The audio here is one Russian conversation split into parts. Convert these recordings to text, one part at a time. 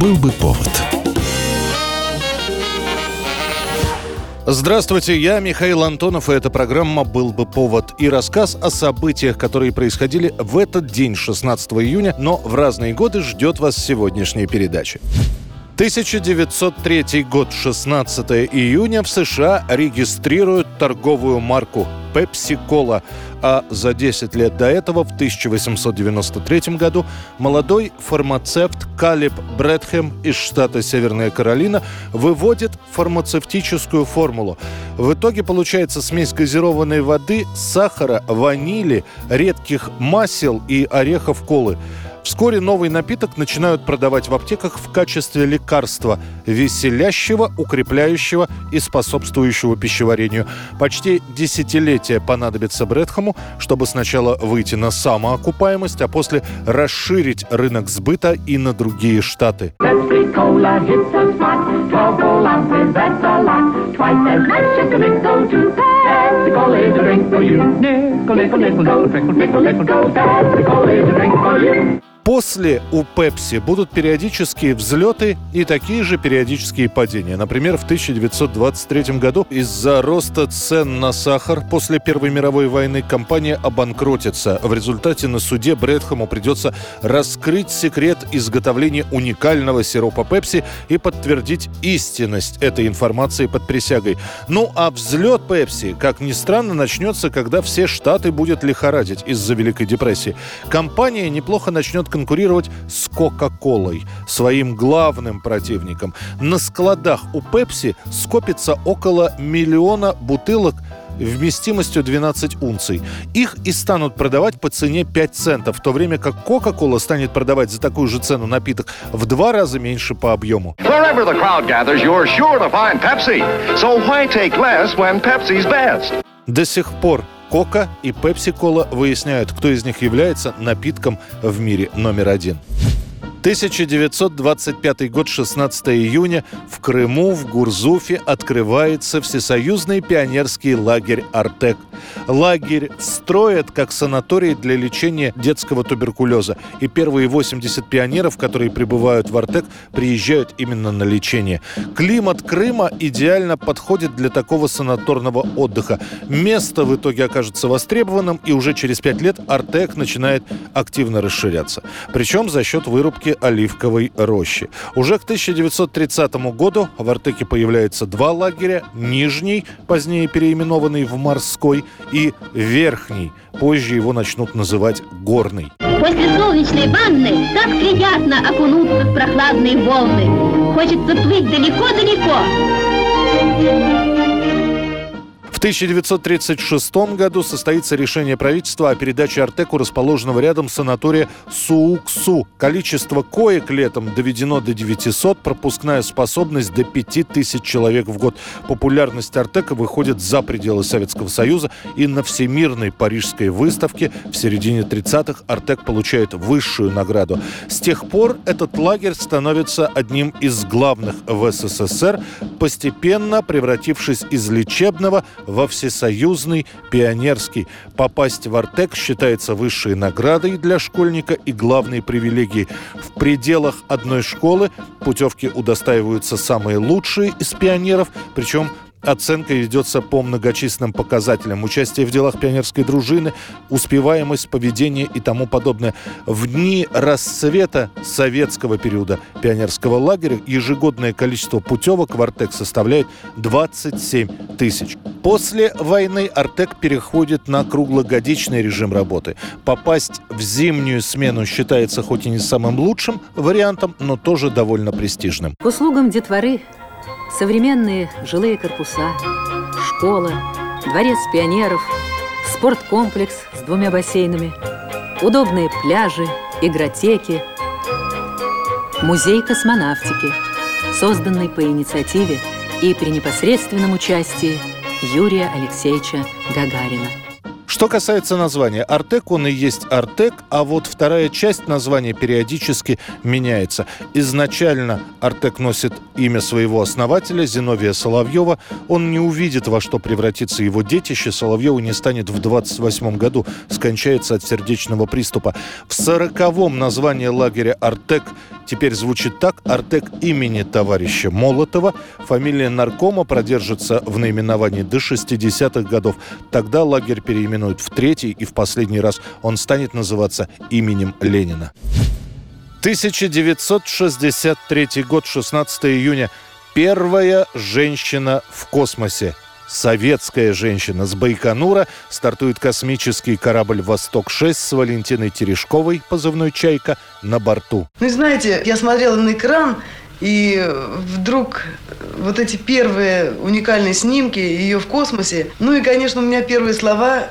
Был бы повод. Здравствуйте, я Михаил Антонов, и эта программа «Был бы повод» и рассказ о событиях, которые происходили в этот день, 16 июня, но в разные годы ждет вас сегодняшняя передача. 1903 год, 16 июня, в США регистрируют торговую марку Pepsi Cola, а за 10 лет до этого, в 1893 году, молодой фармацевт Калиб Брэдхэм из штата Северная Каролина выводит фармацевтическую формулу. В итоге получается смесь газированной воды, сахара, ванили, редких масел и орехов колы – Вскоре новый напиток начинают продавать в аптеках в качестве лекарства, веселящего, укрепляющего и способствующего пищеварению. Почти десятилетие понадобится Брэдхаму, чтобы сначала выйти на самоокупаемость, а после расширить рынок сбыта и на другие штаты. После у Пепси будут периодические взлеты и такие же периодические падения. Например, в 1923 году из-за роста цен на сахар после Первой мировой войны компания обанкротится. В результате на суде Брэдхаму придется раскрыть секрет изготовления уникального сиропа Пепси и подтвердить истинность этой информации под присягой. Ну а взлет Пепси, как ни странно, начнется, когда все штаты будет лихорадить из-за Великой депрессии. Компания неплохо начнет конкурировать с Кока-Колой, своим главным противником. На складах у Пепси скопится около миллиона бутылок вместимостью 12 унций. Их и станут продавать по цене 5 центов, в то время как Coca-Cola станет продавать за такую же цену напиток в два раза меньше по объему. До сих пор Кока и Пепси-Кола выясняют, кто из них является напитком в мире номер один. 1925 год, 16 июня, в Крыму, в Гурзуфе открывается всесоюзный пионерский лагерь «Артек». Лагерь строят как санаторий для лечения детского туберкулеза. И первые 80 пионеров, которые прибывают в «Артек», приезжают именно на лечение. Климат Крыма идеально подходит для такого санаторного отдыха. Место в итоге окажется востребованным, и уже через пять лет «Артек» начинает активно расширяться. Причем за счет вырубки Оливковой рощи. Уже к 1930 году в Артеке появляется два лагеря. Нижний, позднее переименованный в Морской, и Верхний. Позже его начнут называть Горный. После солнечной ванны так приятно окунуться в прохладные волны. Хочется плыть далеко-далеко. В 1936 году состоится решение правительства о передаче Артеку, расположенного рядом санатория Сууксу. Количество коек летом доведено до 900, пропускная способность до 5000 человек в год. Популярность Артека выходит за пределы Советского Союза и на Всемирной Парижской выставке в середине 30-х Артек получает высшую награду. С тех пор этот лагерь становится одним из главных в СССР, постепенно превратившись из лечебного во всесоюзный пионерский. Попасть в Артек считается высшей наградой для школьника и главной привилегией. В пределах одной школы путевки удостаиваются самые лучшие из пионеров, причем Оценка ведется по многочисленным показателям. Участие в делах пионерской дружины, успеваемость, поведение и тому подобное. В дни расцвета советского периода пионерского лагеря ежегодное количество путевок в Артек составляет 27 тысяч. После войны Артек переходит на круглогодичный режим работы. Попасть в зимнюю смену считается хоть и не самым лучшим вариантом, но тоже довольно престижным. К услугам детворы Современные жилые корпуса, школа, дворец пионеров, спорткомплекс с двумя бассейнами, удобные пляжи, игротеки, музей космонавтики, созданный по инициативе и при непосредственном участии Юрия Алексеевича Гагарина. Что касается названия, Артек он и есть Артек, а вот вторая часть названия периодически меняется. Изначально Артек носит имя своего основателя Зиновия Соловьева. Он не увидит, во что превратится его детище. Соловьеву не станет в 28 году, скончается от сердечного приступа. В сороковом название лагеря Артек теперь звучит так «Артек имени товарища Молотова». Фамилия наркома продержится в наименовании до 60-х годов. Тогда лагерь переименуют в третий, и в последний раз он станет называться именем Ленина. 1963 год, 16 июня. Первая женщина в космосе – советская женщина с Байконура стартует космический корабль «Восток-6» с Валентиной Терешковой, позывной «Чайка», на борту. Ну, знаете, я смотрела на экран, и вдруг вот эти первые уникальные снимки ее в космосе. Ну и, конечно, у меня первые слова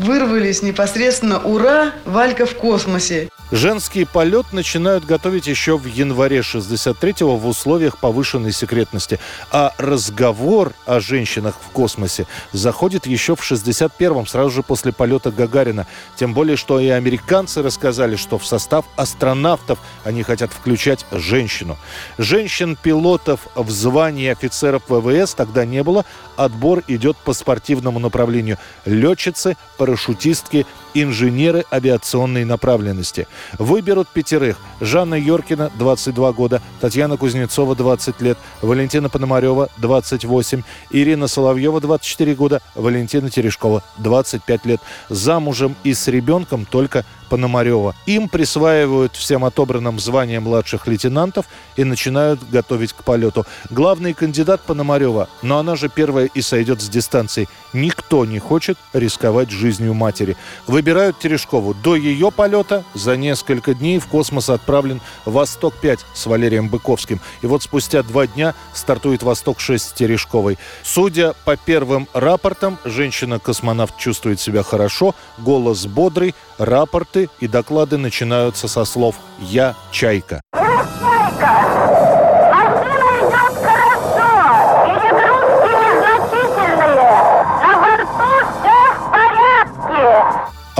вырвались непосредственно «Ура! Валька в космосе!». Женский полет начинают готовить еще в январе 63-го в условиях повышенной секретности. А разговор о женщинах в космосе заходит еще в 61-м, сразу же после полета Гагарина. Тем более, что и американцы рассказали, что в состав астронавтов они хотят включать женщину. Женщин-пилотов в звании офицеров ВВС тогда не было. Отбор идет по спортивному направлению. Летчицы, парашютистки, инженеры авиационной направленности. Выберут пятерых. Жанна Йоркина, 22 года, Татьяна Кузнецова, 20 лет, Валентина Пономарева, 28, Ирина Соловьева, 24 года, Валентина Терешкова, 25 лет. Замужем и с ребенком только Пономарева. Им присваивают всем отобранным звание младших лейтенантов и начинают готовить к полету. Главный кандидат Пономарева, но она же первая и сойдет с дистанции. Никто не хочет рисковать жизнью матери. Выбирают Терешкову. До ее полета за несколько дней в космос отправлен «Восток-5» с Валерием Быковским. И вот спустя два дня стартует «Восток-6» с Терешковой. Судя по первым рапортам, женщина-космонавт чувствует себя хорошо, голос бодрый, рапорты и доклады начинаются со слов «Я Чайка».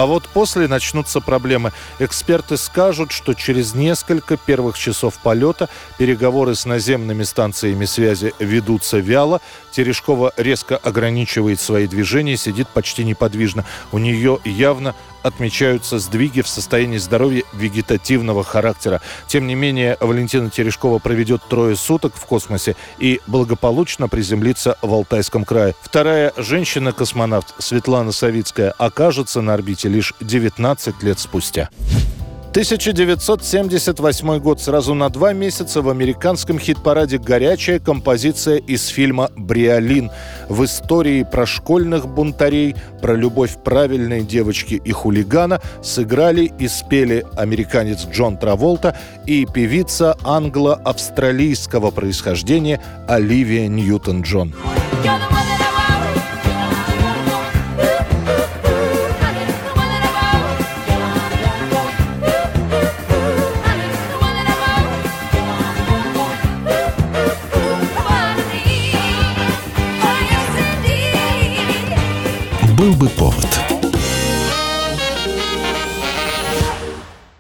А вот после начнутся проблемы. Эксперты скажут, что через несколько первых часов полета переговоры с наземными станциями связи ведутся вяло. Терешкова резко ограничивает свои движения, сидит почти неподвижно. У нее явно отмечаются сдвиги в состоянии здоровья вегетативного характера. Тем не менее, Валентина Терешкова проведет трое суток в космосе и благополучно приземлится в Алтайском крае. Вторая женщина-космонавт Светлана Савицкая окажется на орбите лишь 19 лет спустя. 1978 год. Сразу на два месяца в американском хит-параде «Горячая» композиция из фильма «Бриолин». В истории про школьных бунтарей, про любовь правильной девочки и хулигана сыграли и спели американец Джон Траволта и певица англо-австралийского происхождения Оливия Ньютон-Джон. Был бы повод.